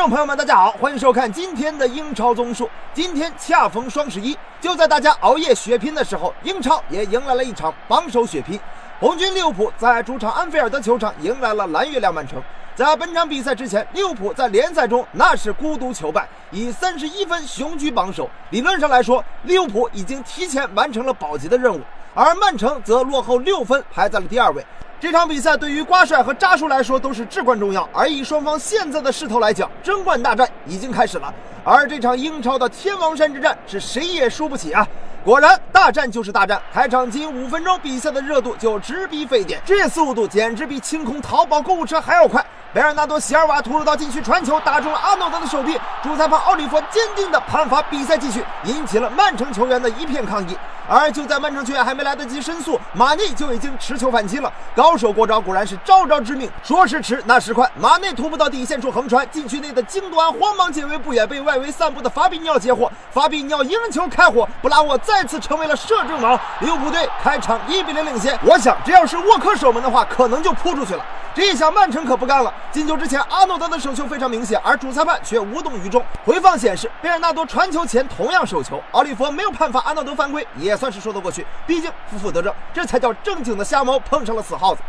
观众朋友们，大家好，欢迎收看今天的英超综述。今天恰逢双十一，就在大家熬夜血拼的时候，英超也迎来了一场榜首血拼。红军利物浦在主场安菲尔德球场迎来了蓝月亮曼城。在本场比赛之前，利物浦在联赛中那是孤独求败，以三十一分雄居榜首。理论上来说，利物浦已经提前完成了保级的任务，而曼城则落后六分，排在了第二位。这场比赛对于瓜帅和扎叔来说都是至关重要，而以双方现在的势头来讲，争冠大战已经开始了。而这场英超的天王山之战是谁也输不起啊！果然，大战就是大战，开场仅五分钟，比赛的热度就直逼沸点，这速度简直比清空淘宝购物车还要快。贝尔纳多·席尔瓦突入到禁区传球，打中了阿诺德的手臂，主裁判奥利弗坚定地判罚比赛继续，引起了曼城球员的一片抗议。而就在曼城球员还没来得及申诉，马内就已经持球反击了。高手过招，果然是招招致命。说时迟，那时快，马内突破到底线处横传，禁区内的京多安慌忙解围，不远被外围散步的法比尼奥截获。法比尼奥赢球开火，布拉沃再次成为了射正王。利物浦队开场一比零领先。我想，这要是沃克守门的话，可能就扑出去了。这一下曼城可不干了。进球之前，阿诺德的手球非常明显，而主裁判却无动于衷。回放显示，贝尔纳多传球前同样手球，奥利弗没有判罚阿诺德犯规，也算是说得过去。毕竟负负得正，这才叫正经的瞎猫碰上了死耗子。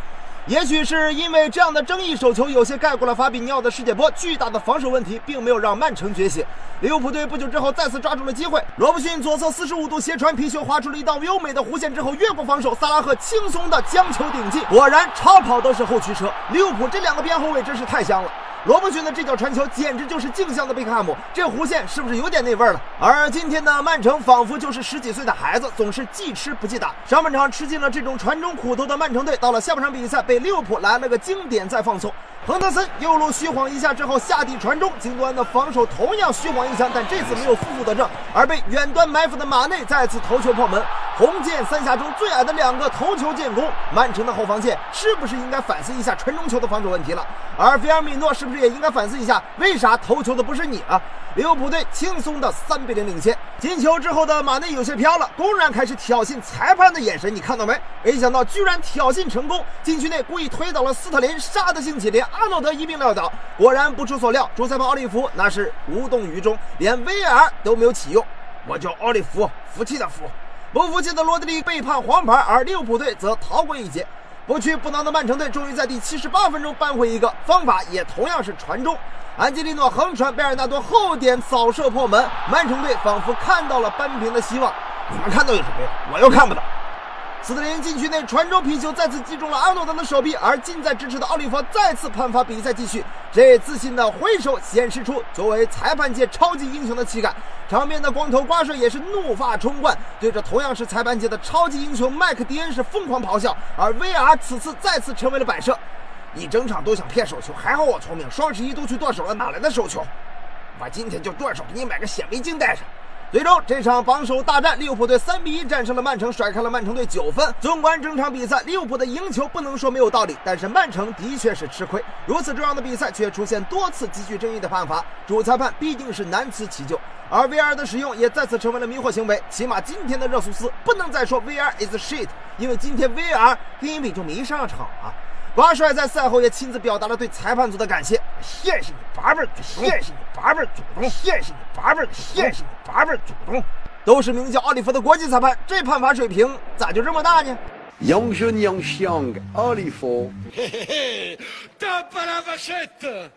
也许是因为这样的争议手球有些盖过了法比尼奥的世界波，巨大的防守问题并没有让曼城觉醒。利物浦队不久之后再次抓住了机会，罗布逊左侧四十五度斜传皮球划出了一道优美的弧线之后越过防守，萨拉赫轻松的将球顶进。果然超跑都是后驱车，利物浦这两个边后卫真是太香了。罗伯逊的这脚传球简直就是镜像的贝克汉姆，这弧线是不是有点那味儿了？而今天的曼城仿佛就是十几岁的孩子，总是记吃不记打。上半场吃尽了这种传中苦头的曼城队，到了下半场比赛被利物浦来了个经典再放松。亨德森右路虚晃一下之后下底传中，京多安的防守同样虚晃一下，但这次没有负负得正，而被远端埋伏的马内再次头球破门。红箭三峡中最矮的两个头球建功，曼城的后防线是不是应该反思一下传中球的防守问题了？而菲尔米诺是不是也应该反思一下，为啥头球的不是你啊？利物浦队轻松的三比零领先。进球之后的马内有些飘了，公然开始挑衅裁判的眼神，你看到没？没想到居然挑衅成功，禁区内故意推倒了斯特林，杀得兴起，连阿诺德一并撂倒。果然不出所料，主裁判奥利弗那是无动于衷，连 VAR 都没有启用。我叫奥利弗，服气的服。不服气的罗德里被判黄牌，而利物浦队则逃过一劫。不屈不挠的曼城队终于在第七十八分钟扳回一个，方法也同样是传中。安吉利诺横传，贝尔纳多后点扫射破门，曼城队仿佛看到了扳平的希望。你们看到有什么用？我又看不到。斯特林禁区内传中皮球再次击中了阿诺德的手臂，而近在咫尺的奥利弗再次判罚比赛继续。这自信的挥手显示出作为裁判界超级英雄的气概。场面的光头瓜帅也是怒发冲冠，对着同样是裁判界的超级英雄麦克迪恩是疯狂咆哮。而 VR 此次再次成为了摆设，一整场都想骗手球，还好我聪明，双十一都去剁手了，哪来的手球？我今天就剁手，给你买个显微镜戴上。最终，这场榜首大战，利物浦队三比一战胜了曼城，甩开了曼城队九分。纵观整场比赛，利物浦的赢球不能说没有道理，但是曼城的确是吃亏。如此重要的比赛，却出现多次极具争议的判罚，主裁判必定是难辞其咎。而 VR 的使用也再次成为了迷惑行为。起码今天的热苏斯不能再说 VR is shit，因为今天 VR 根本就没上场啊。瓜帅在赛后也亲自表达了对裁判组的感谢，谢谢你八辈祖宗，谢谢你八辈祖宗，谢谢你八辈，谢谢你八辈祖宗，都是名叫奥利弗的国际裁判，这判罚水平咋就这么大呢？Young Jun Young Xiang，奥利弗。Top à la vachette